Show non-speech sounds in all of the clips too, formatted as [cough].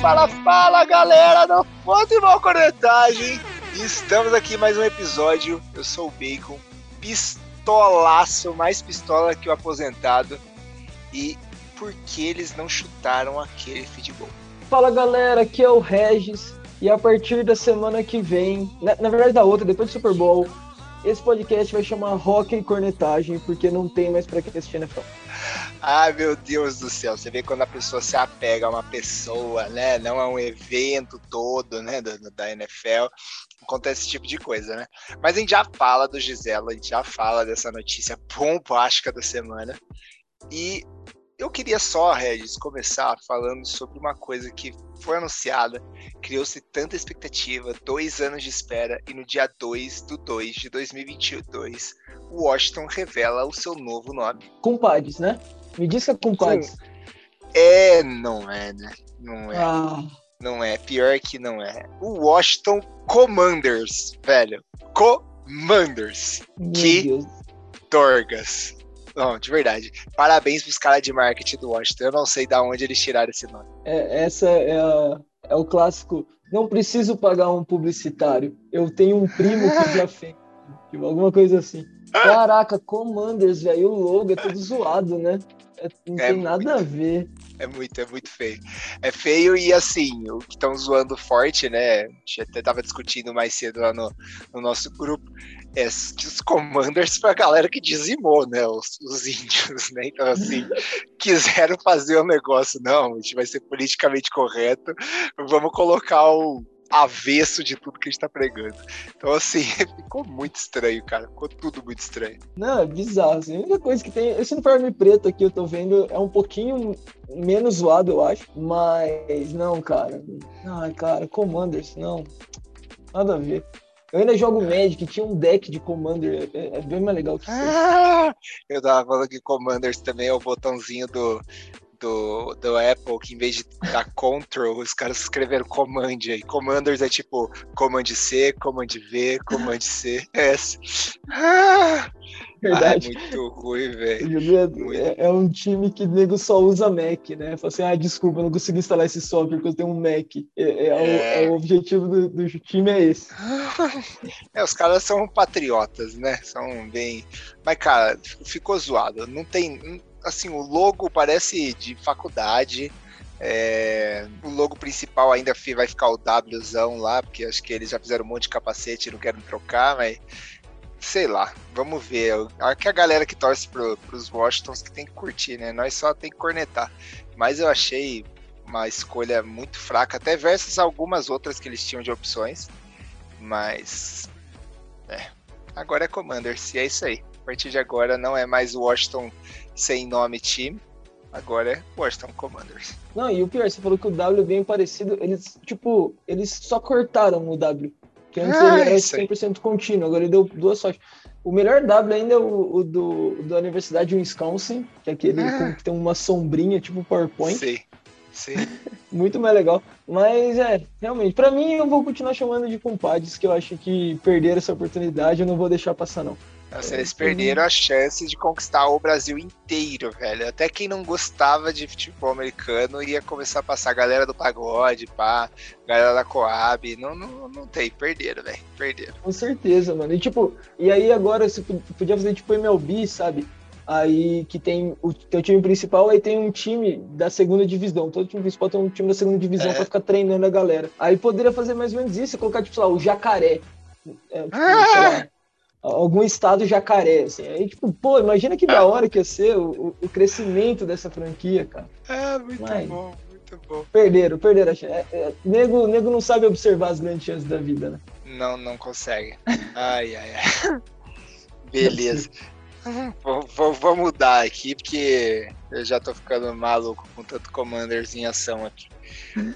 fala, fala galera do Futebol Cornetagem. Estamos aqui mais um episódio. Eu sou o Bacon, pistolaço, mais pistola que o aposentado. E por que eles não chutaram aquele futebol? Fala galera, aqui é o Regis. E a partir da semana que vem, na, na verdade da outra, depois do Super Bowl, esse podcast vai chamar Rock e Cornetagem, porque não tem mais pra que assistir NFL. Ai, meu Deus do céu. Você vê quando a pessoa se apega a uma pessoa, né? Não é um evento todo, né? Da, da NFL. Acontece esse tipo de coisa, né? Mas a gente já fala do Gisela, a gente já fala dessa notícia bombástica da semana. E eu queria só, Regis, começar falando sobre uma coisa que foi anunciada, criou-se tanta expectativa, dois anos de espera, e no dia 2 do 2 de 2022, o Washington revela o seu novo nome. Compadres, né? Me diz que é compadres. É, não é, né? Não é. Ah, Não é. Pior que não é. O Washington Commanders, velho. Commanders. meu Que Deus. Dorgas. Não, de verdade. Parabéns pros caras de marketing do Washington. Eu não sei de onde eles tiraram esse nome. É, essa é, a- é o clássico. Não preciso pagar um publicitário. Eu tenho um primo que já [laughs] fez. Tipo, alguma coisa assim. Caraca, Commanders, velho. O logo é todo zoado, né? É- não É tem nada a ver. É muito, é muito feio. É feio e assim, o que estão zoando forte, né? A gente até tava discutindo mais cedo lá no, no nosso grupo. É os commanders pra galera que dizimou, né? Os, os índios, né? Então, assim, quiseram fazer um negócio, não, a gente vai ser politicamente correto, vamos colocar o avesso de tudo que a gente tá pregando. Então, assim, [laughs] ficou muito estranho, cara. Ficou tudo muito estranho. Não, é bizarro. Assim. A única coisa que tem. Esse uniforme preto aqui eu tô vendo é um pouquinho menos zoado, eu acho. Mas não, cara. Ai, cara, Commanders, não. Nada a ver. Eu ainda jogo Magic, tinha um deck de Commander. É, é bem mais legal que isso. Ah, eu tava falando que Commanders também é o botãozinho do, do, do Apple, que em vez de dar [laughs] Control, os caras escreveram Command aí. Commanders é tipo Command C, Command V, Command C, [laughs] S. Ah, Verdade. Ai, muito ruim, velho. Muito. é, é um time que nego só usa Mac, né? Fala assim, ah, desculpa, eu não consegui instalar esse software porque eu tenho um Mac. É, é o- É. é o objetivo do, do time é esse. [laughs] É, os caras são patriotas, né? São bem. Mas, cara, ficou zoado. Não tem. Assim, o logo parece de faculdade. É, o logo principal ainda vai ficar o Wzão lá, porque acho que eles já fizeram um monte de capacete e não querem trocar, mas. Sei lá, vamos ver. Acho que a galera que torce pro, pros Washingtons que tem que curtir, né? Nós só tem que cornetar. Mas eu achei uma escolha muito fraca, até versus algumas outras que eles tinham de opções. Mas. É. Agora é Commanders, e é isso aí. A partir de agora não é mais o Washington sem nome time. Agora é Washington Commanders. Não, e o pior, você falou que o W é bem parecido. Eles, tipo, eles só cortaram o W. Que antes Ah, ele era isso aí. 100% contínuo, agora ele deu duas sortes. O melhor W ainda é o, o do, da Universidade de Wisconsin, que é aquele Ah. com- que tem uma sombrinha, tipo PowerPoint. Sim. Sim. [laughs] Muito mais legal. Mas é, realmente, pra mim eu vou continuar chamando de compadres, que eu acho que perderam essa oportunidade, eu não vou deixar passar, não. Nossa, eles perderam a chance de conquistar o Brasil inteiro, velho. Até quem não gostava de futebol americano ia começar a passar. A galera do pagode, pá, galera da Coab. Não, não, não tem, perderam, velho. Perderam. Com certeza, mano. E tipo, e aí agora você pod- podia fazer tipo MLB, sabe? Aí que tem o teu time principal, aí tem um time da segunda divisão. Todo time principal tem um time da segunda divisão É. pra ficar treinando a galera. Aí poderia fazer mais ou menos isso, colocar, tipo, sei lá, o jacaré. É, tipo, Ah! sei lá, algum estado jacaré, assim. Aí, tipo, pô, imagina que da hora que ia ser o, o- crescimento dessa franquia, cara. Ah, muito Mas- bom, muito bom. Perderam, perderam a chance. É, é, nego, nego não sabe observar as grandes chances da vida, né? Não, não consegue. Ai, ai, ai. [laughs] Beleza. [laughs] Vou, vou- vou mudar aqui, porque eu já tô ficando maluco com tanto Commanders em ação aqui.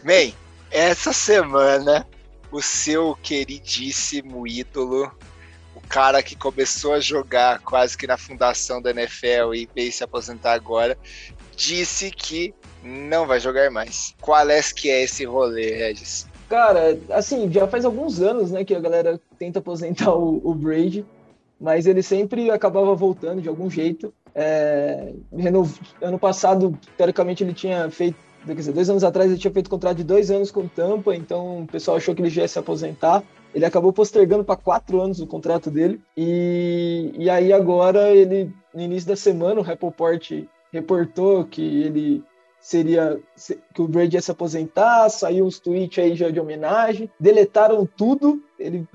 Bem, essa semana, o seu queridíssimo ídolo, cara que começou a jogar quase que na fundação da NFL e veio se aposentar agora, disse que não vai jogar mais. Qual é que é esse rolê, Regis? Cara, assim, já faz alguns anos, né, que a galera tenta aposentar o, o Brady, mas ele sempre acabava voltando de algum jeito. É, renov... Ano passado, teoricamente, ele tinha feito, quer dizer, dois anos atrás ele tinha feito contrato de dois anos com Tampa, então o pessoal achou que ele já ia se aposentar. Ele acabou postergando para quatro anos o contrato dele. E, e aí agora ele, no início da semana, o Rappaport reportou que ele seria que o Brady ia se aposentar, saiu os tweets aí já de homenagem, deletaram tudo, ele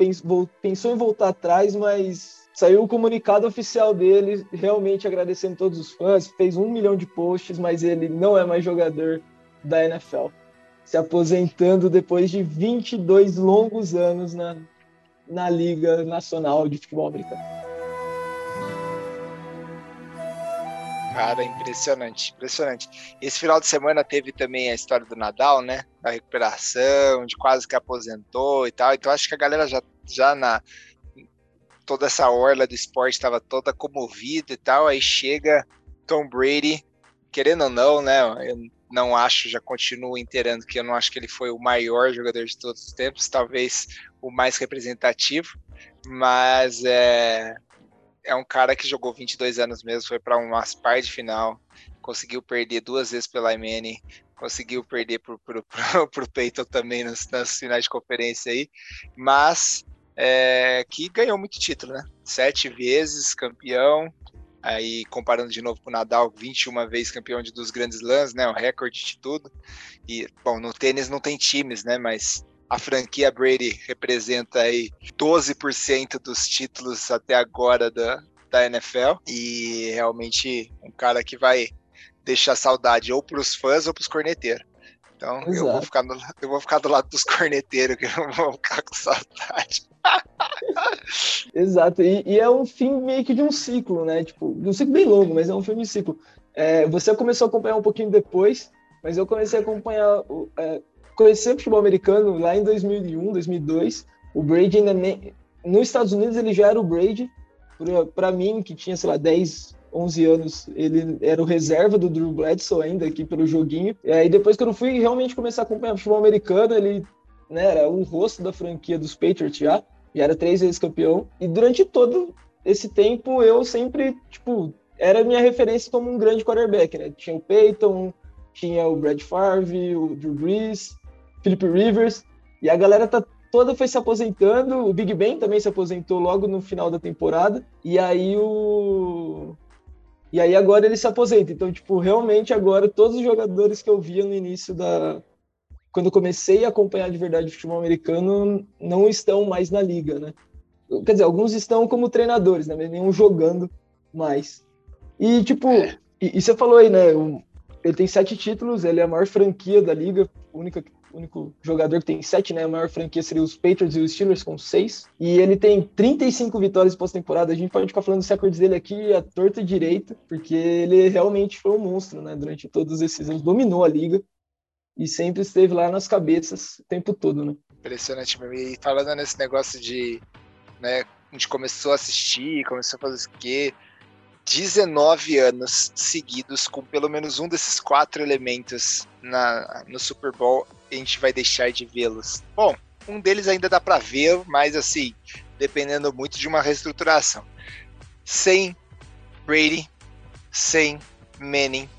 pensou em voltar atrás, mas saiu o comunicado oficial dele, realmente agradecendo todos os fãs, fez um milhão de posts, mas ele não é mais jogador da NFL, se aposentando depois de 22 longos anos na, na Liga Nacional de Futebol Americano. Cara, impressionante, impressionante. Esse final de semana teve também a história do Nadal, né? Da recuperação, de quase que aposentou e tal. Então acho que a galera já, já na. Toda essa orla do esporte estava toda comovida e tal. Aí chega Tom Brady, querendo ou não, né? Não acho, já continuo inteirando que eu não acho que ele foi o maior jogador de todos os tempos, talvez o mais representativo, mas é, é um cara que jogou 22 anos mesmo, foi para umas par de final, conseguiu perder duas vezes pela Imene, conseguiu perder pro, pro, [laughs] pro, pro Peyton também nas, nas finais de conferência aí, mas é, que ganhou muito título, né? Sete vezes campeão, aí comparando de novo com o Nadal, 21 vezes campeão de dos grandes lãs, né? O recorde de tudo. E, bom, no tênis não tem times, né? Mas a franquia Brady representa aí 12% dos títulos até agora da, da NFL e realmente um cara que vai deixar saudade ou para os fãs ou para os corneteiros. Então eu vou, ficar no, eu vou ficar do lado dos corneteiros, que eu não vou ficar com saudade. [laughs] Exato, e, e, é um fim meio que de um ciclo, né? Tipo, de um ciclo bem longo, mas é um filme de ciclo. É, você começou a acompanhar um pouquinho depois, mas eu comecei a acompanhar é, conhecer o futebol americano lá em 2001, 2002. O Brady ainda nem... Nos Estados Unidos ele já era o Brady. Para mim, que tinha, sei lá, 10, 11 anos, ele era o reserva do Drew Bledsoe ainda aqui pelo joguinho. E aí depois que eu fui realmente começar a acompanhar o futebol americano, ele né, era o rosto da franquia dos Patriots já. Já era três vezes campeão. E durante todo esse tempo eu sempre, tipo, era minha referência como um grande quarterback, né? Tinha o Peyton, tinha o Brad Favre, o Drew Brees, Philip Rivers, e a galera tá toda foi se aposentando, o Big Ben também se aposentou logo no final da temporada, e aí o e aí agora ele se aposenta. Então, tipo, realmente agora todos os jogadores que eu via no início da quando eu comecei a acompanhar de verdade o futebol americano não estão mais na liga, né? Quer dizer, alguns estão como treinadores, né? Mas nenhum jogando mais. E, tipo, é. e, e, você falou aí, né? Ele tem sete títulos, ele é a maior franquia da liga, única o único jogador que tem sete, né? A maior franquia seria os Patriots e os Steelers com seis. E ele tem 35 vitórias pós-temporada. A gente pode ficar falando dos recordes dele aqui a torta direita, porque ele realmente foi um monstro, né? Durante todos esses anos, dominou a liga e sempre esteve lá nas cabeças o tempo todo, né? Impressionante mesmo. E falando nesse negócio de, né? A gente começou a assistir, começou a fazer o quê? 19 anos seguidos com pelo menos um desses quatro elementos na, no Super Bowl, a gente vai deixar de vê-los. Bom, um deles ainda dá para ver, mas assim, dependendo muito de uma reestruturação. Sem Brady, sem Manning,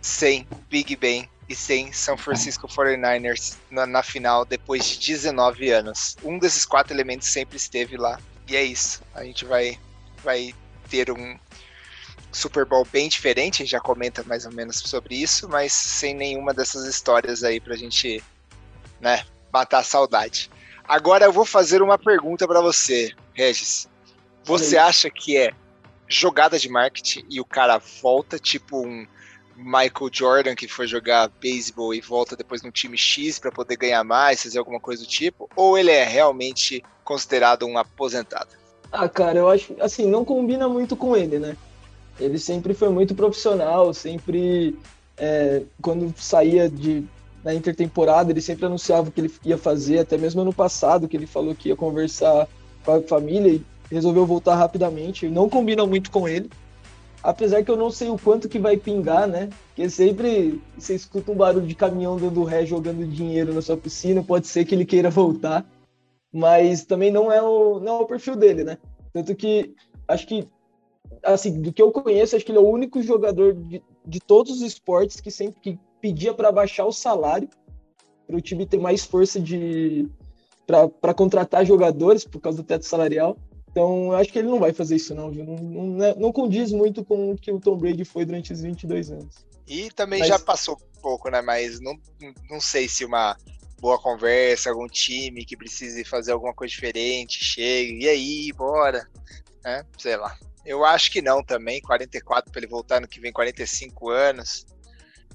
sem Big Ben e sem São Francisco 49ers na, na final depois de 19 anos. Um desses quatro elementos sempre esteve lá. E é isso. A gente vai, vai ter um, Super Bowl bem diferente, a gente já comenta mais ou menos sobre isso, mas sem nenhuma dessas histórias aí pra gente, né, matar a saudade. Agora eu vou fazer uma pergunta para você, Regis. Você acha que é jogada de marketing e o cara volta, tipo um Michael Jordan que foi jogar beisebol e volta depois no time X para poder ganhar mais, fazer alguma coisa do tipo? Ou ele é realmente considerado um aposentado? Ah, cara, eu acho assim, não combina muito com ele, né? Ele sempre foi muito profissional, sempre é, quando saía de na intertemporada, ele sempre anunciava o que ele ia fazer, até mesmo ano passado, que ele falou que ia conversar com a família e resolveu voltar rapidamente. Não combina muito com ele. Apesar que eu não sei o quanto que vai pingar, né? Porque sempre você escuta um barulho de caminhão dando ré, jogando dinheiro na sua piscina, pode ser que ele queira voltar. Mas também não é o, não é o perfil dele, né? Tanto que acho que assim, do que eu conheço, acho que ele é o único jogador de, de todos os esportes que sempre que pedia para baixar o salário para o time ter mais força de para contratar jogadores por causa do teto salarial. Então, eu acho que ele não vai fazer isso, não, viu? Não, não, não condiz muito com o que o Tom Brady foi durante os 22 anos. E também Mas... já passou um pouco, né? Mas não, não sei se uma boa conversa, algum time que precise fazer alguma coisa diferente, chegue, e aí, bora, né? Sei lá. Eu acho que não também, 44 para ele voltar no que vem 45 anos.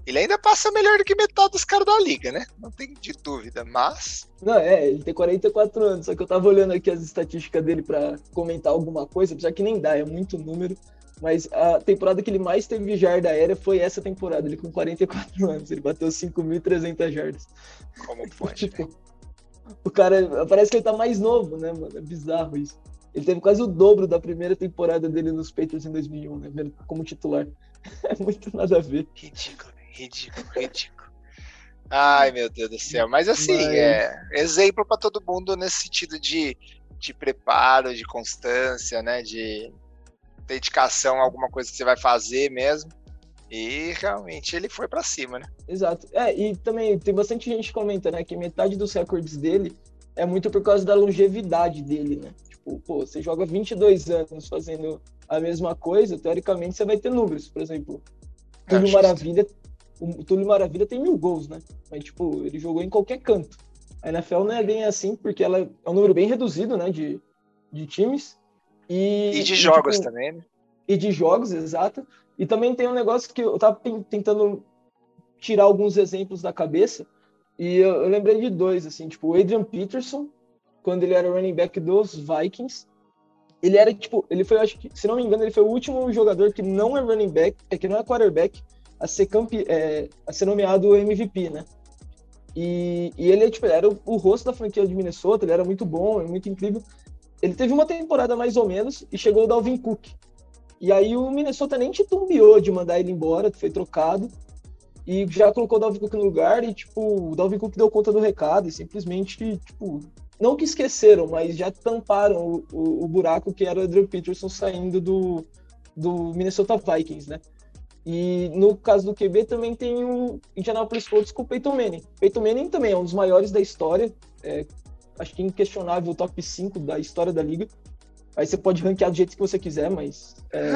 Ele ainda passa melhor do que metade dos caras da liga, né? Não tem de dúvida, mas. Não, é, ele tem 44 anos, só que eu tava olhando aqui as estatísticas dele para comentar alguma coisa, já que nem dá, é muito número. Mas a temporada que ele mais teve jarda aérea foi essa temporada, ele com 44 anos. Ele bateu 5.300 jardas. Como pode? tipo, né? O cara, parece que ele tá mais novo, né, mano? É bizarro isso. Ele teve quase o dobro da primeira temporada dele nos Patriots em 2001, né? Como titular. [laughs] É muito nada a ver. Ridículo, ridículo, ridículo. Ai, meu Deus do céu. Mas assim, Mas... é exemplo para todo mundo nesse sentido de, de preparo, de constância, né? De dedicação a alguma coisa que você vai fazer mesmo. E realmente ele foi para cima, né? Exato. É, e também tem bastante gente que comenta, né, que metade dos recordes dele é muito por causa da longevidade dele, né? Tipo, pô, você joga 22 anos fazendo a mesma coisa, teoricamente você vai ter números. Por exemplo, Túlio Maravilha, o Túlio Maravilha tem mil gols, né? Mas, tipo, ele jogou em qualquer canto. A NFL não é bem assim, porque ela é um número bem reduzido, né, de, de times. E, e de jogos tipo, também, né? E de jogos, exato. E também tem um negócio que eu tava tentando tirar alguns exemplos da cabeça, e eu, eu lembrei de dois, assim, tipo, o Adrian Peterson, quando ele era running back dos Vikings, ele era, tipo, ele foi, acho que, se não me engano, ele foi o último jogador que não é running back, é que não é quarterback, a ser, campe, é, a ser nomeado MVP, né? E, e ele, tipo, era o, o, rosto da franquia de Minnesota, ele era muito bom, muito incrível. Ele teve uma temporada mais ou menos e chegou o Dalvin Cook. E aí o Minnesota nem titubeou de mandar ele embora, foi trocado. E já colocou o Dalvin Cook no lugar e, tipo, o Dalvin Cook deu conta do recado e simplesmente, tipo, não que esqueceram, mas já tamparam o, o, o buraco que era o Adrian Peterson saindo do, do Minnesota Vikings, né? E no caso do QB também tem o Indianapolis Colts com o Peyton Manning. Peyton Manning também é um dos maiores da história, é, acho que inquestionável o top 5 da história da liga. Aí você pode ranquear do jeito que você quiser, mas é,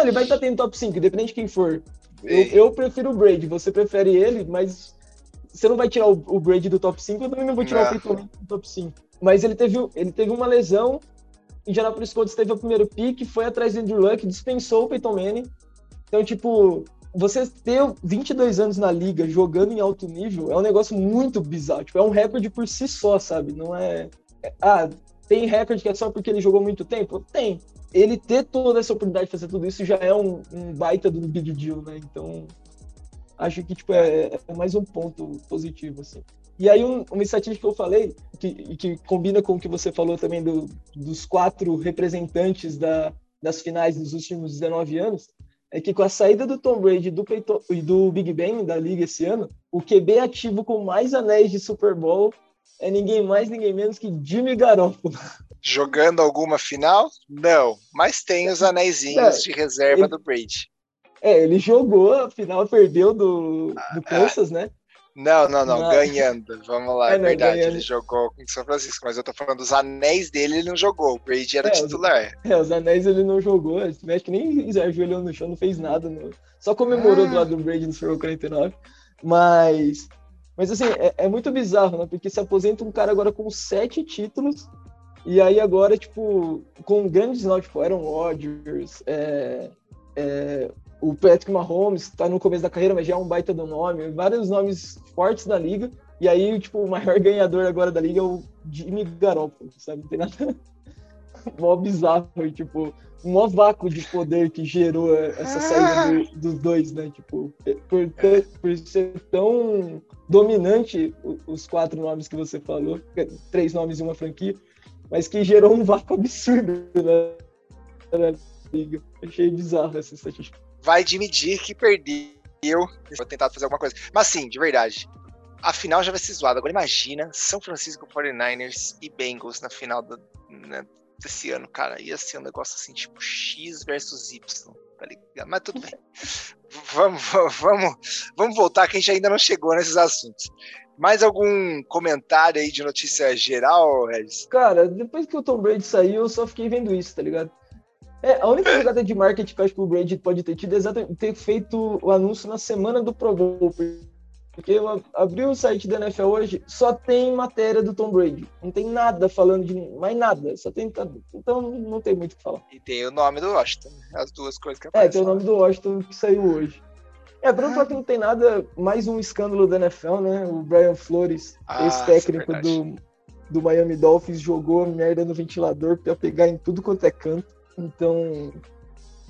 ele vai estar tá, [laughs] tá tendo top 5, independente de quem for. Eu, eu, prefiro o Brady, você prefere ele, mas você não vai tirar o, o Brady do top 5, eu também não vou tirar não. o Peyton do top 5. Mas ele teve, ele teve uma lesão, Indianapolis Colts teve o primeiro pick, foi atrás do Andrew Luck, dispensou o Peyton Manning. Então, tipo, você ter 22 anos na liga jogando em alto nível é um negócio muito bizarro. Tipo, é um recorde por si só, sabe? Não é. é ah, tem recorde que é só porque ele jogou muito tempo? Tem. Ele ter toda essa oportunidade de fazer tudo isso já é um, um baita do big deal, né? Então, acho que tipo, é, é, mais um ponto positivo, assim. E aí, um, uma estatística que eu falei, que, que combina com o que você falou também do, dos quatro representantes da, das finais dos últimos 19 anos, é que com a saída do Tom Brady do e do Big Ben da liga esse ano, o QB ativo com mais anéis de Super Bowl é ninguém mais, ninguém menos que Jimmy Garoppolo. Jogando alguma final? Não, mas tem os anéisinhos é, de reserva ele, do Brady. É, ele jogou, afinal perdeu do, do ah, Kansas, né? Não, não, não, ganhando. Vamos lá, é, é verdade. Ganhando. Ele jogou com São Francisco, mas eu tô falando dos anéis dele, ele não jogou. O Brady era é, titular. Os, é, os anéis ele não jogou. Acho que nem ajoelhou no chão, não fez nada. Não. Só comemorou ah. do lado do Brady no Super Bowl 49. Mas, mas assim, é, é, muito bizarro, né? Porque se aposenta um cara agora com sete títulos. E aí agora, tipo, com grandes nomes, tipo, Aaron Rodgers, é, é, o Patrick Mahomes está no começo da carreira, mas já é um baita do nome, vários nomes fortes da liga. E aí, tipo, o maior [laughs] ganhador agora da liga é o Jimmy Garoppolo, sabe? Não tem nada [laughs] mó bizarro, tipo, um mó vácuo de poder que gerou essa saída do, dos dois, né? Tipo, por, ter, por ser tão dominante os quatro nomes que você falou, três nomes e uma franquia, mas que gerou um vácuo absurdo né? Achei bizarro essa estatística vai admitir que perdeu. Vou tentar fazer alguma coisa. Mas sim, de verdade. A final já vai ser zoada. Agora imagina São Francisco 49ers e Bengals na final do, né, desse ano, cara. Ia ser um negócio assim, tipo X versus Y. tá ligado? Mas tudo bem. [laughs] vamos, vamos, vamos voltar que a gente ainda não chegou nesses assuntos. Mais algum comentário aí de notícia geral, Regis? Cara, depois que o Tom Brady saiu, eu só fiquei vendo isso, tá ligado? É, a única jogada de marketing que eu acho que o Brady pode ter tido é exatamente ter feito o anúncio na semana do Pro Bowl. Porque eu abri o site da NFL hoje, só tem matéria do Tom Brady. Não tem nada falando de mais nada. Só tem. Então não tem muito o que falar. E tem o nome do Washington, as duas coisas que aparecem. É, tem o nome do Washington que saiu hoje. É, pra não que não tem nada, mais um escândalo da NFL, né? O Brian Flores, ah, ex-técnico é do, do Miami Dolphins, jogou merda no ventilador pra pegar em tudo quanto é canto. Então,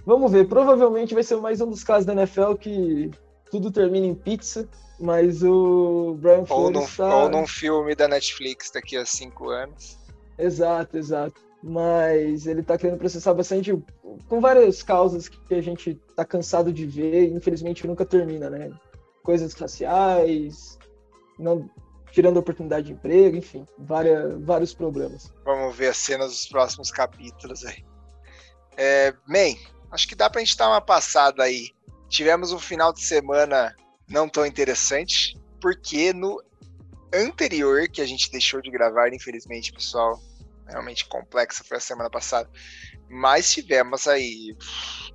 vamos ver. Provavelmente vai ser mais um dos casos da NFL que tudo termina em pizza, mas o Brian ou Flores num, tá... Ou num filme da Netflix daqui a cinco anos. Exato, exato. Mas ele tá querendo processar bastante com várias causas que a gente tá cansado de ver e infelizmente nunca termina, né? Coisas raciais, não tirando oportunidade de emprego, enfim, várias, vários problemas. Vamos ver as cenas dos próximos capítulos aí. É, man, acho que dá pra gente dar uma passada aí. Tivemos um final de semana não tão interessante, porque no anterior, que a gente deixou de gravar, infelizmente, pessoal, realmente complexa foi a semana passada, mas tivemos aí,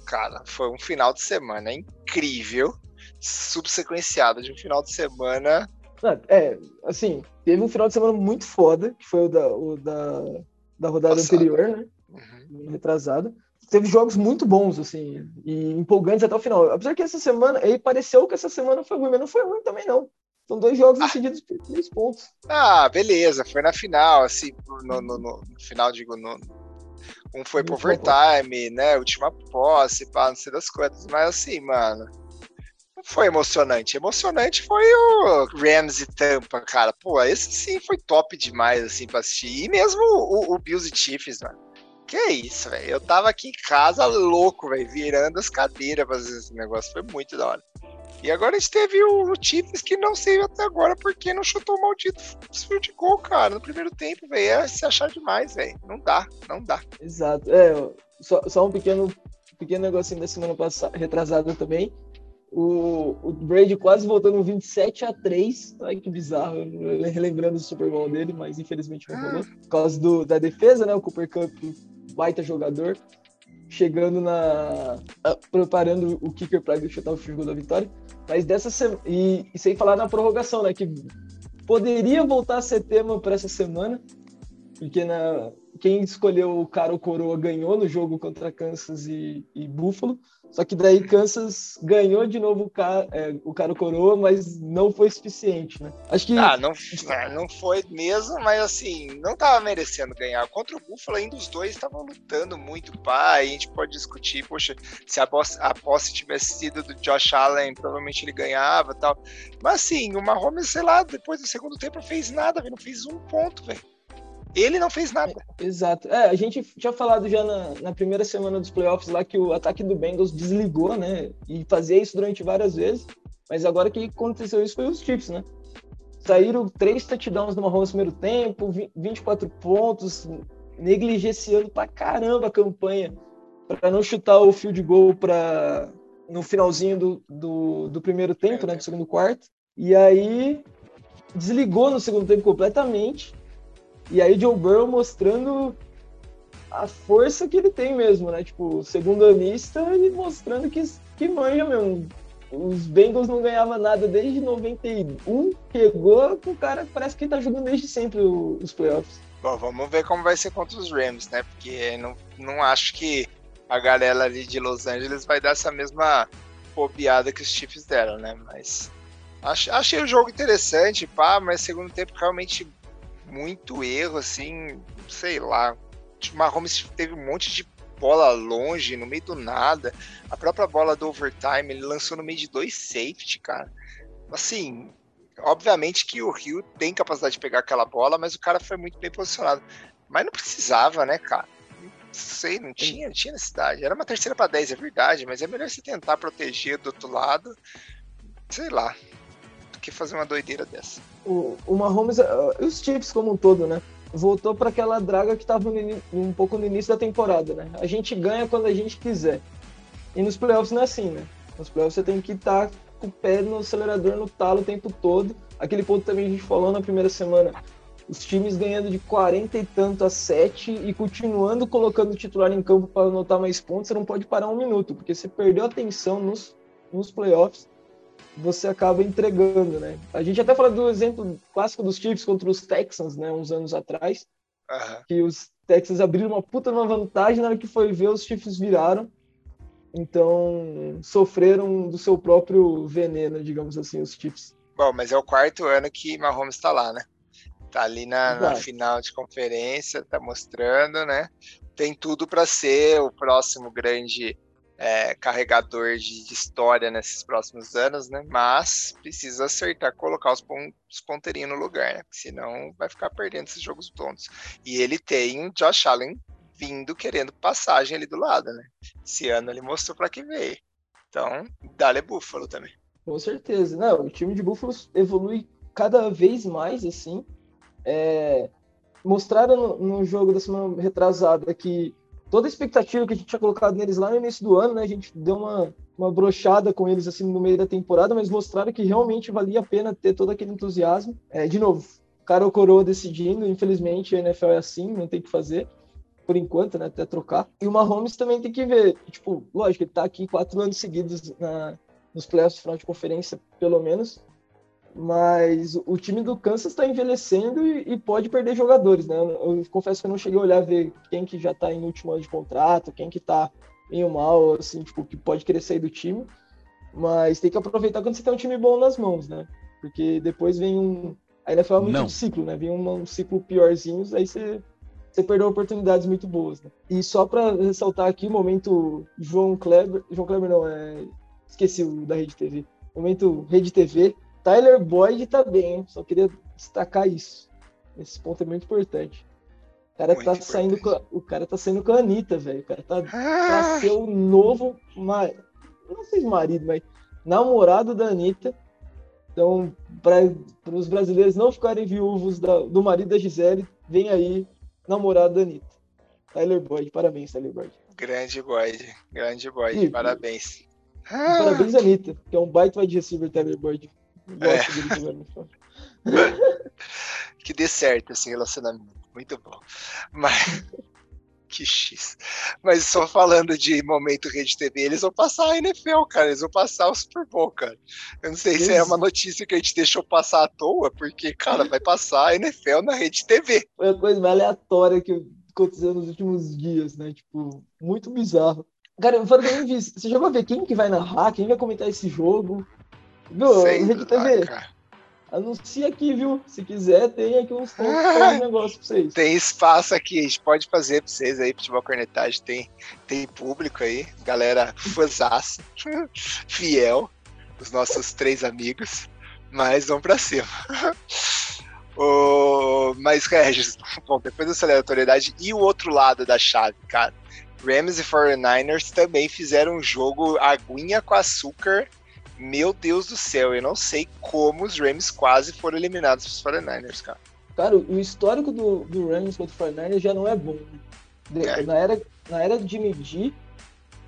cara, foi um final de semana incrível, subsequenciado de um final de semana. É, assim, teve um final de semana muito foda, que foi o da, o da, da rodada Passado. anterior, né? Uhum. Retrasada teve jogos muito bons, assim, e empolgantes até o final. Apesar que essa semana, aí pareceu que essa semana foi ruim, mas não foi ruim também, não. São dois jogos ah. decididos por três pontos. Ah, beleza, foi na final, assim, no, no, no final, digo, no, um foi pro overtime, né, última posse, pá, não sei das quantas, mas assim, mano, não foi emocionante. Emocionante foi o Rams e Tampa, cara. Pô, esse sim foi top demais, assim, pra assistir. E mesmo o, o Bills e Chiefs, mano. Que isso, velho. Eu tava aqui em casa louco, velho, virando as cadeiras pra fazer esse negócio. Foi muito da hora. E agora a gente teve o, o Chiefs que não sei até agora porque não chutou o maldito field goal, cara, no primeiro tempo, velho. É se achar demais, velho. Não dá, não dá. Exato. É, só, só um pequeno, pequeno negocinho da semana passada, retrasada também. O, o Brady quase voltando 27 a 3. Ai, que bizarro. Relembrando o Super Bowl dele, mas infelizmente não rolou. Por causa do, da defesa, né? O Cooper Cup baita jogador, chegando na. preparando o kicker para chutar o field da vitória. Mas dessa semana. E, e, sem falar na prorrogação, né? Que poderia voltar a ser tema para essa semana, porque na, quem escolheu o cara ou coroa ganhou no jogo contra Kansas e, e Buffalo. Só que daí Kansas ganhou de novo o cara, é, o cara coroa, mas não foi suficiente, né? Acho que. Ah, não, é, não foi mesmo, mas assim, não tava merecendo ganhar. Contra o Buffalo, ainda os dois estavam lutando muito, pá. a gente pode discutir, poxa, se a posse, a posse tivesse sido do Josh Allen, provavelmente ele ganhava tal. Mas assim, o Mahomes, sei lá, depois do segundo tempo fez nada, não fez um ponto, velho. Ele não fez nada. Exato. É, a gente tinha falado já na, na, primeira semana dos playoffs lá que o ataque do Bengals desligou, né? E fazia isso durante várias vezes. Mas agora que aconteceu isso foi os Chiefs, né? Saíram três touchdowns no Mahomes no primeiro tempo, 24 pontos, negligenciando pra caramba a campanha para não chutar o field goal para no finalzinho do, do, do primeiro tempo, né? Do segundo quarto. E aí desligou no segundo tempo completamente e aí Joe Burrow mostrando a força que ele tem mesmo, né? Tipo, segundo anista e mostrando que, que manja mesmo. Os Bengals não ganhavam nada desde 91, chegou o cara parece que tá jogando desde sempre os playoffs. Bom, vamos ver como vai ser contra os Rams, né? Porque não, não acho que a galera ali de Los Angeles vai dar essa mesma bobeada que os Chiefs deram, né? Mas achei o jogo interessante, pá, mas segundo tempo realmente muito erro, assim, sei lá. O Mahomes teve um monte de bola longe, no meio do nada. A própria bola do overtime, ele lançou no meio de dois safety, cara. Assim, obviamente que o Rio tem capacidade de pegar aquela bola, mas o cara foi muito bem posicionado. Mas não precisava, né, cara? Não sei, não tinha, não tinha necessidade. Era uma terceira para 10, é verdade, mas é melhor você tentar proteger do outro lado. Sei lá que fazer uma doideira dessa. O, o Mahomes, uh, os Chiefs como um todo, né? Voltou para aquela draga que estava um pouco no início da temporada, né? A gente ganha quando a gente quiser. E nos playoffs não é assim, né? Nos playoffs você tem que estar tá com o pé no acelerador, no talo o tempo todo. Aquele ponto também a gente falou na primeira semana. Os times ganhando de 40 e tanto a 7 e continuando colocando o titular em campo para anotar mais pontos, você não pode parar um minuto, porque você perdeu a atenção nos, nos playoffs, você acaba entregando, né? A gente até falou do exemplo clássico dos Chiefs contra os Texans, né, uns anos atrás, uhum. que os Texans abriram uma puta uma vantagem na hora que foi ver, os Chiefs viraram então, sofreram do seu próprio veneno, digamos assim, os Chiefs. Bom, mas é o quarto ano que Mahomes está lá, né? Tá ali na, na, final de conferência, tá mostrando, né? Tem tudo para ser o próximo grande é, carregador de, história nesses próximos anos, né? Mas precisa acertar, colocar os, pon os ponteirinhos no lugar, né? Senão vai ficar perdendo esses jogos tontos. E ele tem o Josh Allen vindo querendo passagem ali do lado, né? Esse ano ele mostrou para que veio. Então, dá-lhe Buffalo também. Com certeza. Não, o time de Buffalo evolui cada vez mais, assim. É... Mostraram no, no, jogo da semana retrasada que toda a expectativa que a gente tinha colocado neles lá no início do ano, né? A gente deu uma, uma brochada com eles, assim, no meio da temporada, mas mostraram que realmente valia a pena ter todo aquele entusiasmo. É, de novo, cara ou coroa decidindo, infelizmente a NFL é assim, não tem o que fazer por enquanto, né? Até trocar. E o Mahomes também tem que ver, tipo, lógico, ele tá aqui quatro anos seguidos na, nos playoffs final de conferência, pelo menos. Mas o time do Kansas está envelhecendo e, e, pode perder jogadores, né? Eu, eu, confesso que eu não cheguei a olhar ver quem que já está em último ano de contrato, quem que está meio mal, assim, tipo, que pode querer sair do time. Mas tem que aproveitar quando você tem um time bom nas mãos, né? Porque depois vem um. A NFL é muito não. ciclo, né? Vem um, um ciclo piorzinho, aí você você perdeu oportunidades muito boas. Né? E só para ressaltar aqui o momento João Kleber, João Kleber não, é, esqueci o da Rede TV, momento Rede TV, Tyler Boyd tá bem, só queria destacar isso. Esse ponto é muito importante. O cara muito tá importante. saindo com a, o cara tá saindo com a Anitta, velho. O cara tá ah! pra ser o novo, não sei se marido, mas namorado da Anitta. Então, para os brasileiros não ficarem viúvos da, do marido da Gisele, vem aí namorado da Anitta. Tyler Boyd, parabéns, Tyler Boyd. Grande Boyd, grande Boyd, parabéns. Ah. Parabéns, Anitta, que é um baita de receiver, Tyler Boyd. Gosto é. [laughs] que dê certo esse relacionamento, muito bom. Mas [laughs] que X. Mas só falando de momento Rede TV, eles vão passar a NFL, cara. Eles vão passar o Super Bowl, cara. Eu não sei Isso. se é uma notícia que a gente deixou passar à toa, porque, cara, vai passar a NFL na Rede TV. Foi a coisa mais aleatória que aconteceu nos últimos dias, né? Tipo, muito bizarro. Cara, eu falei você já vai ver quem que vai narrar, quem vai comentar esse jogo? Viu? Rede TV. Anuncia aqui, viu? Se quiser, tem aqui uns ah, negócio pra vocês. Tem espaço aqui, a gente pode fazer pra vocês aí, futebol cornetagem. Tem, tem público aí, galera fãzaça, [laughs] fiel, os nossos três amigos. Mas vamos pra cima. [laughs] o, mas, Regis, [laughs] bom, depois dessa aleatoriedade, e o outro lado da chave, cara? Rams e 49ers também fizeram um jogo aguinha com açúcar meu Deus do céu, eu não sei como os Rams quase foram eliminados dos 49ers, cara. Cara, o histórico do, do Rams contra o 49ers já não é bom. Né? É. Na, era, na era de medir,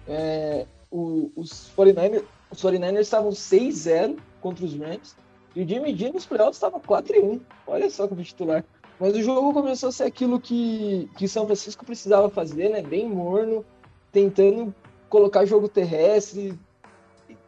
é, o, os 49ers os 49ers estavam 6-0 contra os Rams e o Jimmy G nos playoffs estava 4-1. Olha só como titular. Mas o jogo começou a ser aquilo que, que São Francisco precisava fazer, né? Bem morno, tentando colocar jogo terrestre,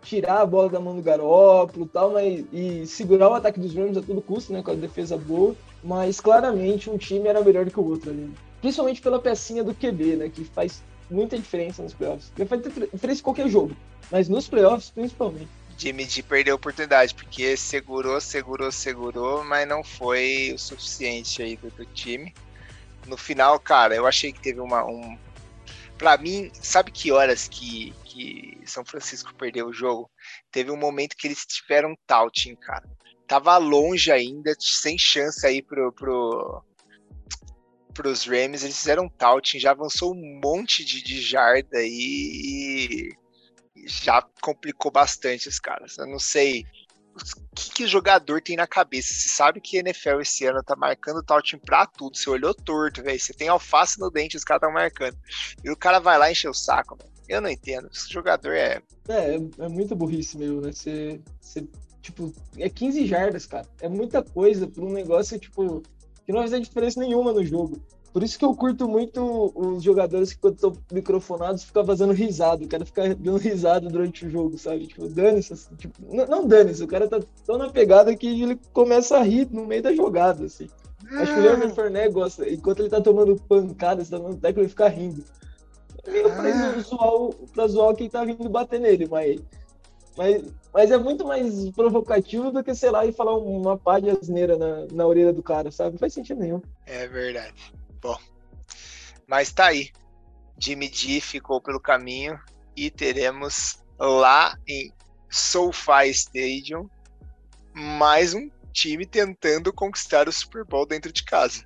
tirar a bola da mão do Garópolo tal, mas, e segurar o ataque dos Rams a todo custo, né, com a defesa boa, mas claramente um time era melhor que o outro ali. Principalmente pela pecinha do QB, né, que faz muita diferença nos playoffs. Faz diferença em qualquer jogo, mas nos playoffs principalmente. Jimmy G perdeu a oportunidade, porque segurou, segurou, segurou, mas não foi o suficiente aí do, do time. No final, cara, eu achei que teve uma, um, para mim, sabe que horas que, que São Francisco perdeu o jogo? Teve um momento que eles tiveram touching, cara. Tava longe ainda, sem chance aí pro, pro, pros Rams. Eles fizeram touching, já avançou um monte de, de jarda aí e já complicou bastante os caras. Eu não sei que, que o jogador tem na cabeça? Você sabe que NFL esse ano tá marcando tal time pra tudo. Você olhou torto, velho. Você tem alface no dente, os caras estão marcando. E o cara vai lá encher o saco, mano. Eu não entendo. Esse jogador é. É, é muito burrice mesmo, né? Você, você, tipo, é 15 jardas, cara. É muita coisa pra um negócio, tipo, que não faz diferença nenhuma no jogo. Por isso que eu curto muito os jogadores que, quando estão microfonados, ficam fazendo risada. O cara fica dando risada durante o jogo, sabe? Tipo, dane-se. Assim, tipo, não, não dane-se, o cara tá tão na pegada que ele começa a rir no meio da jogada, assim. Acho que o Leonard ah. Fournette gosta, enquanto ele tá tomando pancadas, tá dando teco, ele fica rindo. É meio pra, ah. zoar, pra zoar quem tá vindo bater nele, mas, mas, mas é muito mais provocativo do que, sei lá, e falar uma pá de asneira na, na orelha do cara, sabe? Não faz sentido nenhum. É verdade. Bom, mas tá aí. Jimmy G ficou pelo caminho e teremos lá em SoFi Stadium mais um time tentando conquistar o Super Bowl dentro de casa.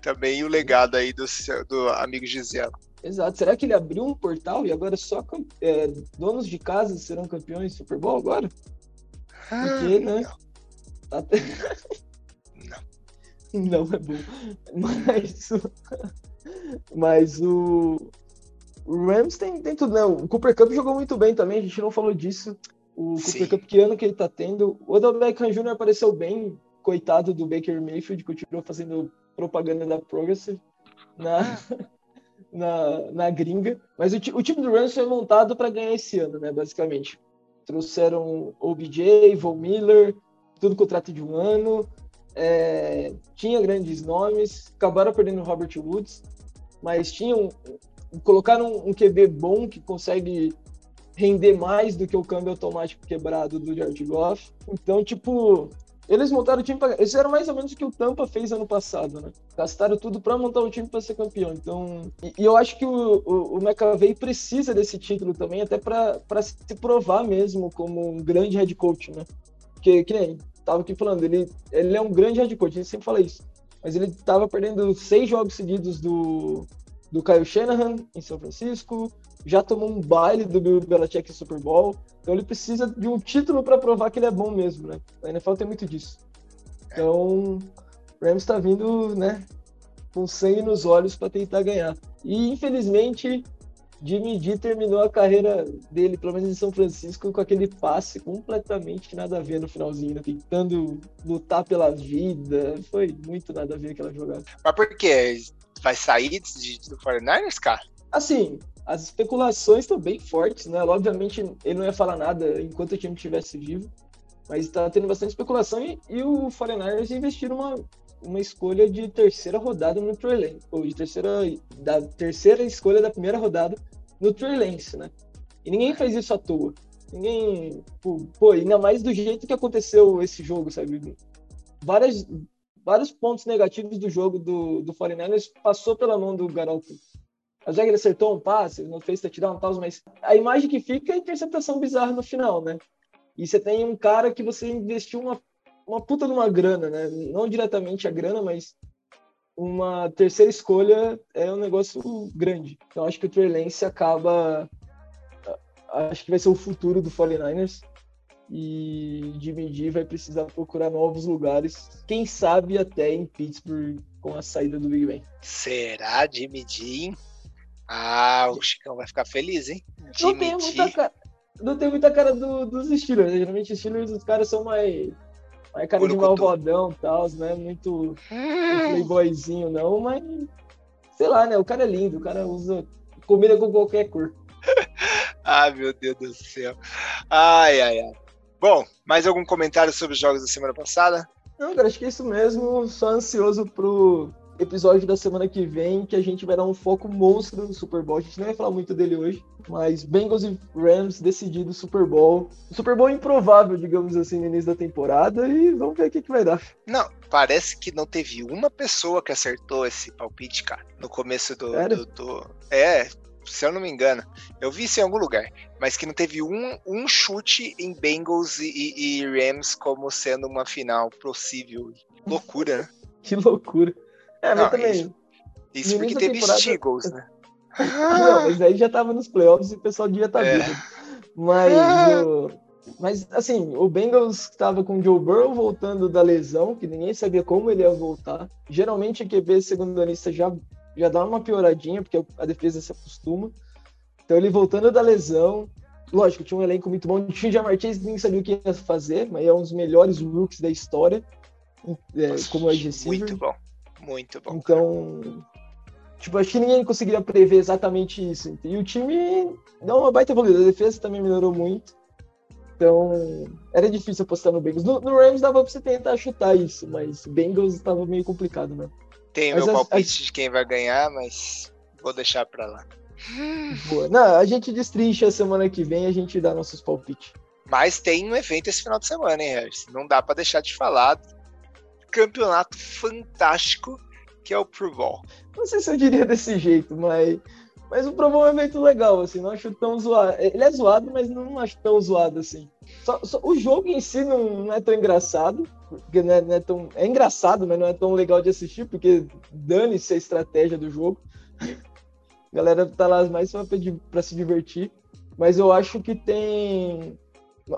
Também o legado aí do, do amigo Giselo. Exato. Será que ele abriu um portal e agora só é, donos de casa serão campeões do Super Bowl agora? Porque, ah, né? [laughs] [laughs] Não é bom. Mas, mas o, o Rams tem, tem tudo, né? O Cooper Cup jogou muito bem também, a gente não falou disso. O Sim. Cooper Cup, que ano que ele tá tendo. O Odell Beckham Jr. apareceu bem, coitado do Baker Mayfield, continuou fazendo propaganda da Progressive na, [laughs] na, na gringa. Mas o, o time do Rams foi montado para ganhar esse ano, né? Basicamente. Trouxeram OBJ, Von Miller, tudo contrato de um ano é, tinha grandes nomes, acabaram perdendo o Robert Woods, mas tinham colocaram um, um QB bom que consegue render mais do que o câmbio automático quebrado do George Goff. Então, tipo, eles montaram o time para. Eles eram mais ou menos o que o Tampa fez ano passado, né? Gastaram tudo para montar o time para ser campeão. Então, e, e, eu acho que o, o, o McAvey precisa desse título também, até para se provar mesmo como um grande head coach, né? Porque, que nem tava aqui falando, ele, ele é um grande head coach, gente sempre fala isso. Mas ele tava perdendo seis jogos seguidos do, do Kyle Shanahan em São Francisco, já tomou um baile do Bill Belichick em Super Bowl, então ele precisa de um título para provar que ele é bom mesmo, né? A NFL tem muito disso. Então, o Rams está vindo, né, com sangue nos olhos para tentar ganhar. E infelizmente, Jimmy G terminou a carreira dele, pelo menos em São Francisco, com aquele passe completamente nada a ver no finalzinho, né? tentando lutar pela vida. Foi muito nada a ver aquela jogada. Mas por quê? Vai sair de, do 49ers, cara? Assim, as especulações estão bem fortes, né? Obviamente ele não ia falar nada enquanto o time estivesse vivo, mas está tendo bastante especulação e, e o 49ers investiram uma, uma escolha de terceira rodada no Trey Lance, ou de terceira da terceira escolha da primeira rodada no Trey Lance, né? E ninguém faz isso à toa. Ninguém, pô, ainda mais do jeito que aconteceu esse jogo, sabe? Várias, vários pontos negativos do jogo do, do 49ers passou pela mão do Garoto. A que ele acertou um passe, não fez touchdown tal, mas a imagem que fica é a interceptação bizarra no final, né? E você tem um cara que você investiu uma, uma puta numa grana, né? Não diretamente a grana, mas uma terceira escolha é um negócio grande. Então acho que o Trey Lance acaba. Acho que vai ser o futuro do 49ers. E Jimmy G vai precisar procurar novos lugares. Quem sabe até em Pittsburgh com a saída do Big Ben. Será Jimmy G? Ah, o Chicão vai ficar feliz, hein? Jimmy não tem muita cara, não tem muita cara do, dos Steelers. Geralmente os Steelers os caras são mais é cara de malvadão e tal, né? Muito [laughs] playboyzinho, não, mas sei lá, né? O cara é lindo, o cara usa comida com qualquer cor. [laughs] ah, meu Deus do céu. Ai, ai, ai. Bom, mais algum comentário sobre os jogos da semana passada? Não, cara, acho que é isso mesmo. Só ansioso pro episódio da semana que vem, que a gente vai dar um foco monstro no Super Bowl. A gente não vai falar muito dele hoje, mas Bengals e Rams decidido Super Bowl. Super Bowl improvável, digamos assim, no início da temporada e vamos ver o que, que vai dar. Não, parece que não teve uma pessoa que acertou esse palpite, cara, no começo do, do, do... É, se eu não me engano. Eu vi isso em algum lugar, mas que não teve um, um chute em Bengals e, e Rams como sendo uma final possível. Loucura, né? [laughs] que loucura. É, mas também. Isso, isso porque teve temporada... Eagles, né? [laughs] Não, mas aí já tava nos playoffs e o pessoal devia estar tá é. vivo. Mas, o... Mas, assim, o Bengals estava com o Joe Burrow voltando da lesão, que ninguém sabia como ele ia voltar. Geralmente, a QB secundanista já, já dá uma pioradinha, porque a defesa se acostuma. Então, ele voltando da lesão. Lógico, tinha um elenco muito bom. O Jamar Chase, ninguém sabia o que ia fazer, mas é um dos melhores rookies da história, é, como é Muito bom, muito bom. Então, tipo, acho que ninguém conseguiria prever exatamente isso. E o time deu uma baita evoluída. A defesa também melhorou muito. Então, era difícil apostar no Bengals. No, no Rams dava pra você tentar chutar isso, mas Bengals estava meio complicado, né? Tem mas meu palpite de quem vai ganhar, mas vou deixar pra lá. Boa. Não, a gente destrincha a semana que vem a gente dá nossos palpites. Mas tem um evento esse final de semana, hein, Harris? Não dá para deixar de falar. Campeonato fantástico que é o Pro Bowl. Não sei se eu diria desse jeito, mas mas o Pro Bowl é um evento legal, assim, não acho tão zoado. Ele é zoado, mas não acho tão zoado assim. Só, só, o jogo em si não, não é tão engraçado, porque não é, não é, tão. É engraçado, mas não é tão legal de assistir, porque dane-se a estratégia do jogo. [laughs] A galera tá lá mais para se divertir. Mas eu acho que tem.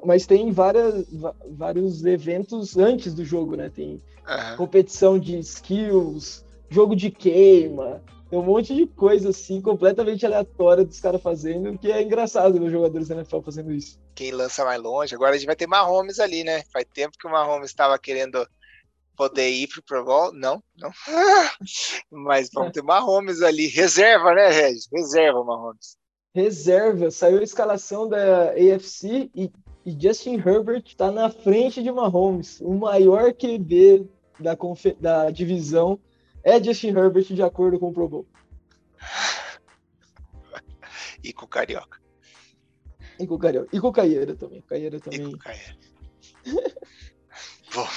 Mas tem várias, vários eventos antes do jogo, né? Tem uhum. competição de skills, jogo de queima, tem um monte de coisa assim, completamente aleatória dos caras fazendo, que é engraçado os jogadores da NFL fazendo isso. Quem lança mais longe, agora a gente vai ter Mahomes ali, né? Faz tempo que o Mahomes estava querendo poder ir pro Pro Bowl. Não, não. [laughs] Mas vamos ter Mahomes ali. Reserva, né, Regis? Reserva, Mahomes. Reserva. Saiu a escalação da AFC e, e Justin Herbert está na frente de Mahomes, o maior QB da, da divisão é Justin Herbert de acordo com o Pro Bowl. e com o Carioca. E com o Carioca. E com o Caieira também. Caieira também. E com o Caieira. [laughs] Bom,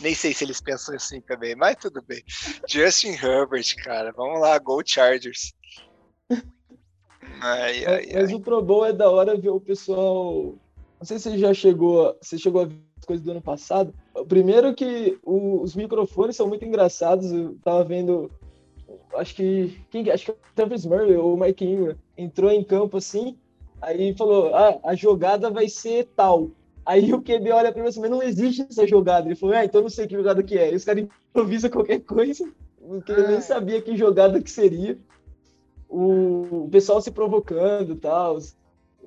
nem sei se eles pensam assim também, mas tudo bem. Justin Herbert, cara. Vamos lá, Go Chargers. [laughs] Ai, ai, mas ai. o Pro Bowl é da hora ver o pessoal. Não sei se você já chegou. Você chegou a ver as coisas do ano passado. Primeiro que o, os microfones são muito engraçados. Eu tava vendo. Acho que. Quem, acho que é o Travis Murray ou o Mike Ingram entrou em campo assim. Aí falou: ah, a jogada vai ser tal. Aí o QB olha pra mim assim, mas não existe essa jogada. Ele falou, ah, então não sei que jogada que é. E os caras improvisam qualquer coisa, porque eu nem sabia que jogada que seria. O, o pessoal se provocando e tal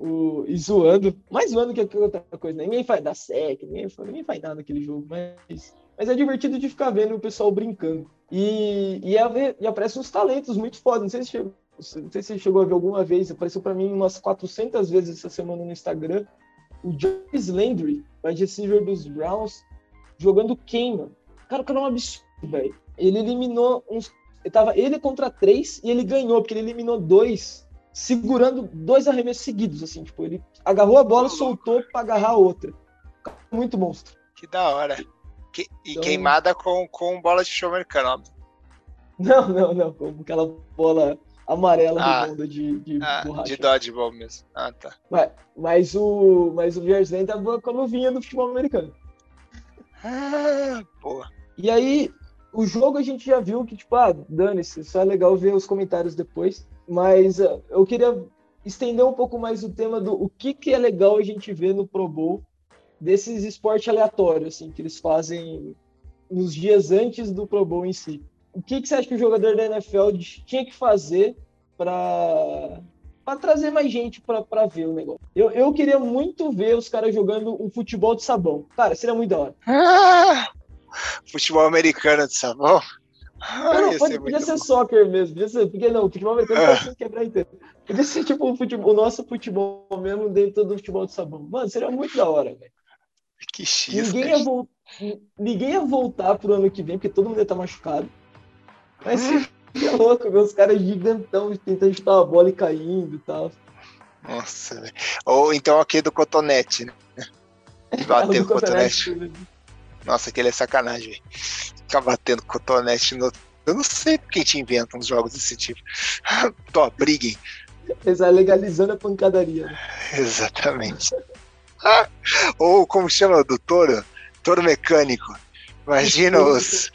o, e zoando, mais zoando que outra coisa. Né? Ninguém faz dar sec, ninguém, ninguém faz nada naquele jogo, mas, mas é divertido de ficar vendo o pessoal brincando. E, e, e aparecem uns talentos muito foda. Não sei se chegou, não sei se chegou a ver alguma vez, apareceu para mim umas 400 vezes essa semana no Instagram. O Jarvis Landry, wide receiver dos Browns, jogando queima. Cara, o cara é um absurdo, velho. Ele eliminou uns. Tava ele contra três e ele ganhou, porque ele eliminou dois segurando dois arremessos seguidos, assim, tipo, ele agarrou a bola, soltou para agarrar a outra. Muito monstro. Que da hora. Que, e então... queimada com, com bola de show americano, Não, não, não, com aquela bola amarela ah, redonda de, de ah, borracha. De dodgeball mesmo. Ah, tá. Mas, mas o, mas o Vierslen tava com a luvinha do futebol americano. Ah, boa. E aí, o jogo a gente já viu que, tipo, ah, dane-se, só é legal ver os comentários depois. Mas uh, eu queria estender um pouco mais o tema do o que, que é legal a gente ver no Pro Bowl desses esportes aleatórios, assim, que eles fazem nos dias antes do Pro Bowl em si. O que, que você acha que o jogador da NFL tinha que fazer para para trazer mais gente para ver o negócio. Eu, eu queria muito ver os caras jogando um futebol de sabão. Cara, seria muito da hora. Ah, [laughs] futebol americano de sabão? Não, não pode, podia ser bom. soccer mesmo, podia ser, porque não, o futebol americano ah. pode quebrar inteiro. Podia ser tipo o, futebol, o nosso futebol mesmo dentro do futebol de sabão. Mano, seria muito da hora, velho. Que X, ninguém, ia vo... ninguém ia voltar pro ano que vem, porque todo mundo ia estar machucado. Mas seria [laughs] louco ver os caras gigantão tentando chutar a bola e caindo e tal. Nossa, velho. Ou então aquele do cotonete, né? [laughs] Bater o cotonete. cotonete. Nossa, aquele é sacanagem, velho ficar batendo cotonete no. Eu não sei por que te inventam uns jogos desse tipo. [laughs] Tô, briguem. Eles legalizando a pancadaria. Né? Exatamente. Ou como chama do touro? Touro mecânico. Imagina os.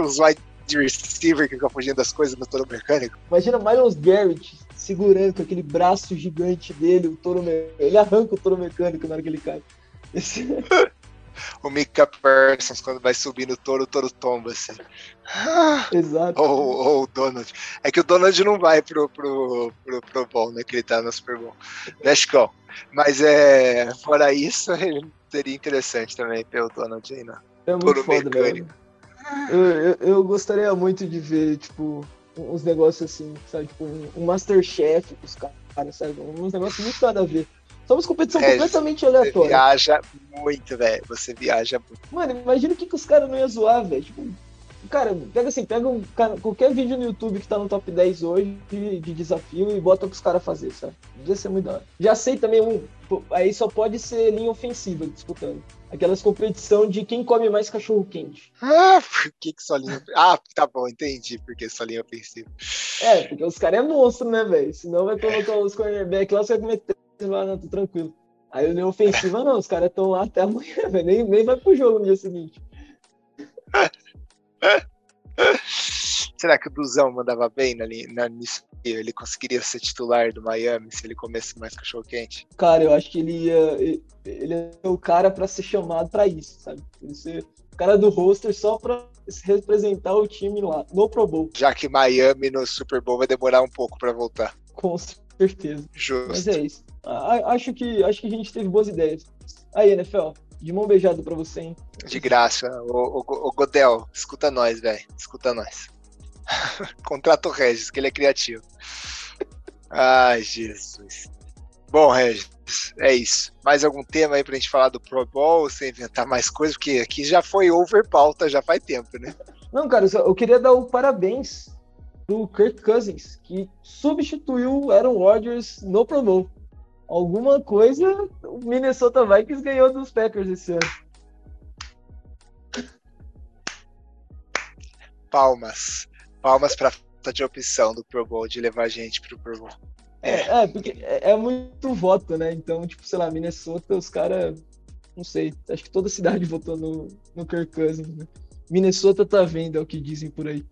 os wide receiver que ficam fugindo das coisas no touro mecânico. Imagina Miles Garrett segurando com aquele braço gigante dele, o touro ele arranca o touro mecânico na hora que ele cai. Esse... [laughs] o Mika Parsons, quando vai subir no touro, o touro tomba, assim. Exato. Ou, ou, o Donald. É que o Donald não vai pro, pro, pro, pro Bowl, né? Que ele tá no Super Bowl. Mexicão. Mas é. Fora isso, [laughs] seria interessante também ter o Donald aí, né? É muito foda, velho. Eu, eu, eu, gostaria muito de ver, tipo, uns negócios assim, sabe? Tipo, um, um Masterchef com os caras, sabe? Uns negócios muito nada a ver. Uma competição é, completamente aleatória. Você viaja muito, velho. Você viaja muito. Mano, imagina o que, que os caras não iam zoar, velho. Tipo, cara, pega assim, pega um, qualquer vídeo no YouTube que tá no top 10 hoje de, de desafio e bota pros caras fazer, sabe? Devia ser muito da hora. Já sei também um. Aí só pode ser linha ofensiva disputando. Aquelas competição de quem come mais cachorro quente. Ah, [laughs] por que, que só linha. Ah, tá bom, entendi porque só linha ofensiva. É, porque os caras é monstro, né, velho? Senão vai colocar os cornerback lá, você vai comer lá, não, tô tranquilo. Aí o linha ofensiva não, os caras estão lá até amanhã, [laughs] velho. Nem, nem vai pro jogo no dia seguinte. [laughs] Será que o Duzão mandava bem na, na, nisso? Ele conseguiria ser titular do Miami se ele comesse mais cachorro quente? Cara, eu acho que ele ia. Ele é o cara para ser chamado para isso, sabe? Ele ser o cara do roster só pra representar o time lá, no Pro Bowl. Já que Miami no Super Bowl vai demorar um pouco para voltar. Com certeza. Justo. Mas é isso. Acho que, acho que a gente teve boas ideias. Aí, NFL, de mão beijada pra você, hein? De graça. O, o, o Godel, escuta nós, velho. Escuta nós. [laughs] Contrata o Regis, que ele é criativo. Ai, Jesus. Bom, Regis, é isso. Mais algum tema aí pra gente falar do Pro Bowl, sem inventar mais coisas, porque aqui já foi over pauta já faz tempo, né? Não, cara, eu queria dar o parabéns pro Kirk Cousins, que substituiu o Aaron Rodgers no Pro Bowl alguma coisa o Minnesota Vikings ganhou dos Packers esse ano. Palmas. Palmas para falta de opção do Pro Bowl de levar a gente pro Pro Bowl. É, é, porque é, é, muito voto, né? Então, tipo, sei lá, Minnesota, os caras. Não sei, acho que toda cidade [laughs] votou no, no Kirk Cousins, né? Minnesota tá vendo, é o que dizem por aí.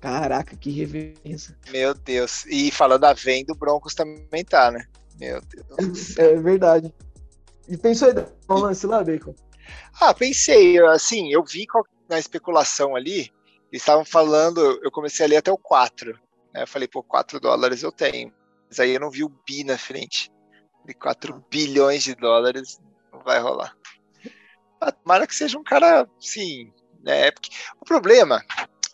Caraca, que reverência. Meu Deus. E falando a venda, o Broncos também tá, né? Meu Deus. É, verdade. E pensou em um lance lá, Bacon? Ah, pensei. Assim, eu vi na especulação ali, eles estavam falando, eu comecei a ler até o 4. Né? Eu falei, pô, 4 dólares eu tenho. Mas aí eu não vi o bi na frente. De 4 bilhões de dólares não vai rolar. Tomara que seja um cara, sim, né? Porque o problema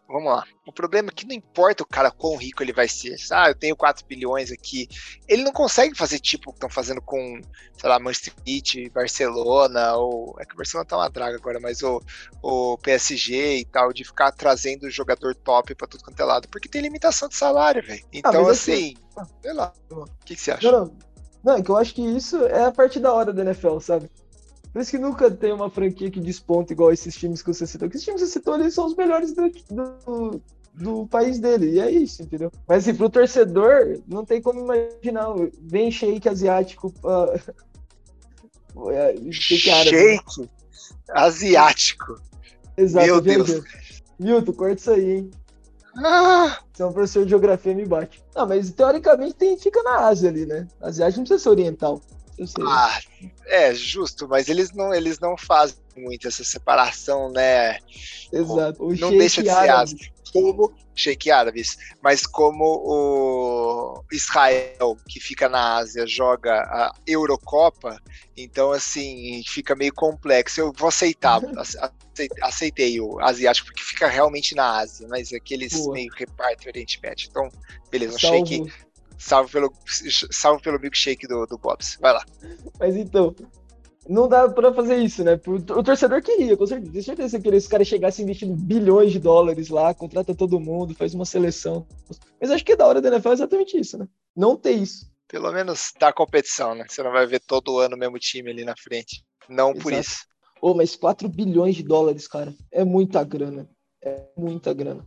vamos lá. O problema é que não importa o cara quão rico ele vai ser. Ah, eu tenho 4 bilhões aqui. Ele não consegue fazer tipo o que estão fazendo com, sei lá, Manchester City, Barcelona, ou. É que o Barcelona tá uma draga agora, mas o, o PSG e tal, de ficar trazendo jogador top pra tudo quanto é lado. Porque tem limitação de salário, velho. Ah, então, ah, assim, assim, sei lá. O que, que você acha? Não, não. Não, é que eu acho que isso é a parte da hora da NFL, sabe? Por isso que nunca tem uma franquia que desponta igual esses times que você citou. Porque esses times que você citou, eles são os melhores do, do, do país dele. E é isso, entendeu? Mas assim, pro torcedor, não tem como imaginar. Vem shake asiático. [laughs] Uh, shake árabe. asiático. Exato. Meu Deus. Milton, corta isso aí, hein? Ah. Você é um professor de geografia, me bate. Não, mas teoricamente tem, fica na Ásia ali, né? Asiático não precisa ser oriental. Ah, é justo, mas eles não, eles não fazem muito essa separação, né? Exato. O não deixa de ser árabe. Como Sheik Árabes, mas como o Israel, que fica na Ásia, joga a Eurocopa, então assim, fica meio complexo. Eu vou aceitar, [laughs] aceitei o asiático, porque fica realmente na Ásia, mas aqueles Boa. meio repartem o Oriente Médio. Então, beleza, um Sheik Salve pelo, salve pelo milkshake do, do Bobs. Vai lá. Mas então, não dá pra fazer isso, né? O torcedor queria, com certeza. Tenho certeza que esse cara chegasse investindo bilhões de dólares lá, contrata todo mundo, faz uma seleção. Mas acho que é da hora da NFL é exatamente isso, né? Não ter isso. Pelo menos dá competição, né? Você não vai ver todo ano o mesmo time ali na frente. Não Exato. por isso. Ô, oh, mas 4 bilhões de dólares, cara, é muita grana. É muita grana.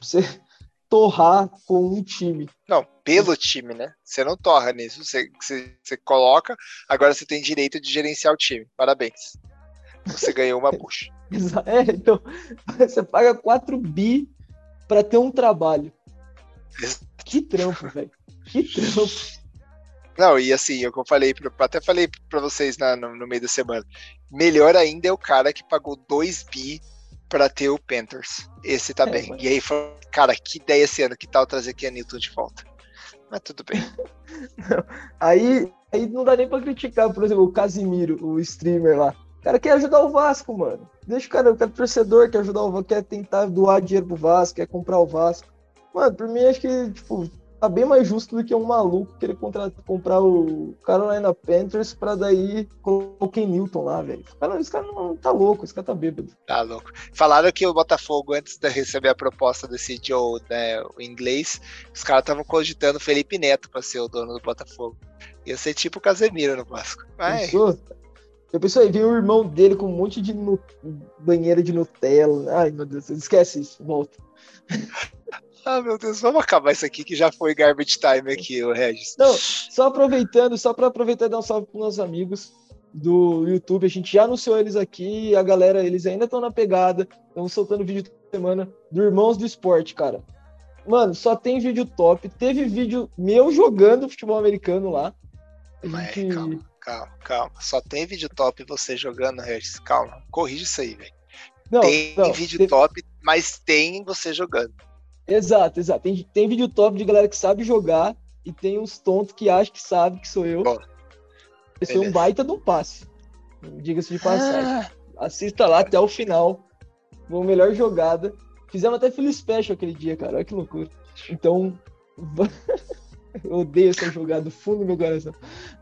Você, torrar com um time. Não, pelo time, né? Você não torra nisso. Você, você, você coloca, agora você tem direito de gerenciar o time. Parabéns. Você ganhou uma puxa. [laughs] é, então, você paga 4 bi para ter um trabalho. Que trampo, velho. Que trampo. Não, e assim, eu falei, até falei pra vocês na, no, no, meio da semana. Melhor ainda é o cara que pagou 2 bi pra ter o Panthers. Esse tá é, bem. Mas... E aí falou, cara, que ideia esse ano, que tal trazer aqui a Newton de volta? Mas tudo bem. [laughs] não, aí, aí não dá nem pra criticar, por exemplo, o Casimiro, o streamer lá. O cara quer ajudar o Vasco, mano. Deixa o cara, o cara torcedor quer ajudar o Vasco, quer tentar doar dinheiro pro Vasco, quer comprar o Vasco. Mano, por mim acho que, tipo, tá bem mais justo do que um maluco querer contra, comprar o Carolina Panthers pra daí colocar o Newton lá, velho. Esse cara não tá louco, esse cara tá bêbado. Tá louco. Falaram que o Botafogo, antes de receber a proposta desse Joe, né, o inglês, os caras estavam cogitando Felipe Neto pra ser o dono do Botafogo. Ia ser tipo o Casemiro no Vasco. Pensou? Eu pensei, aí veio o irmão dele com um monte de no... banheira de Nutella. Ai, meu Deus, esquece isso, volta. [laughs] Ah, meu Deus, vamos acabar isso aqui que já foi garbage time aqui, o Regis. Não, só aproveitando, só para aproveitar e dar um salve para nossos amigos do YouTube. A gente já anunciou eles aqui, a galera, eles ainda estão na pegada, estão soltando vídeo toda semana do Irmãos do Esporte, cara. Mano, só tem vídeo top. Teve vídeo meu jogando futebol americano lá. gente... calma, calma, calma. Só tem vídeo top você jogando, Regis. Calma, corrige isso aí, velho. Tem não, vídeo teve... top, mas tem você jogando. Exato, exato. Tem, tem vídeo top de galera que sabe jogar e tem uns tontos que acham que sabe que sou eu. Bom, Esse foi um baita de um passe. Diga-se de passagem. Ah. Assista lá até o final. Uma melhor jogada. Fizemos até Philly Special aquele dia, cara. Olha que loucura. Então. [laughs] eu odeio essa jogada do fundo do meu coração.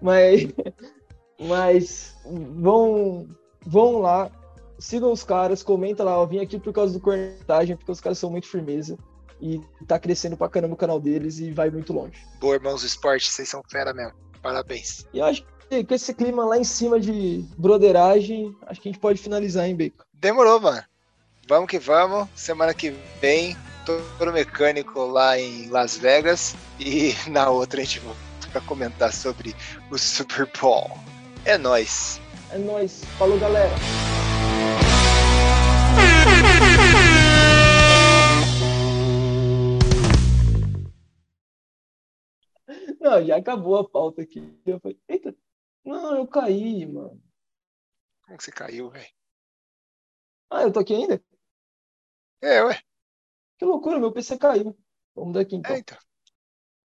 Mas. [laughs] Mas. Vão. Vão lá. Sigam os caras, comenta lá, eu vim aqui por causa do cornetagem, porque os caras são muito firmeza e tá crescendo pra caramba o canal deles e vai muito longe. Boa, irmãos do esporte, vocês são fera mesmo. Parabéns. E eu acho que com esse clima lá em cima de broderagem, acho que a gente pode finalizar, hein, Bacon? Demorou, mano. Vamos que vamos. Semana que vem, todo mecânico lá em Las Vegas. E [laughs] na outra a gente volta pra comentar sobre o Super Bowl. É nóis. É nóis. Falou, galera. Não, já acabou a pauta aqui. Eu falei, eita, não, eu caí, mano. Como que você caiu, velho? Ah, eu tô aqui ainda? É, ué. Que loucura, meu PC caiu. Vamos daqui então. É, então.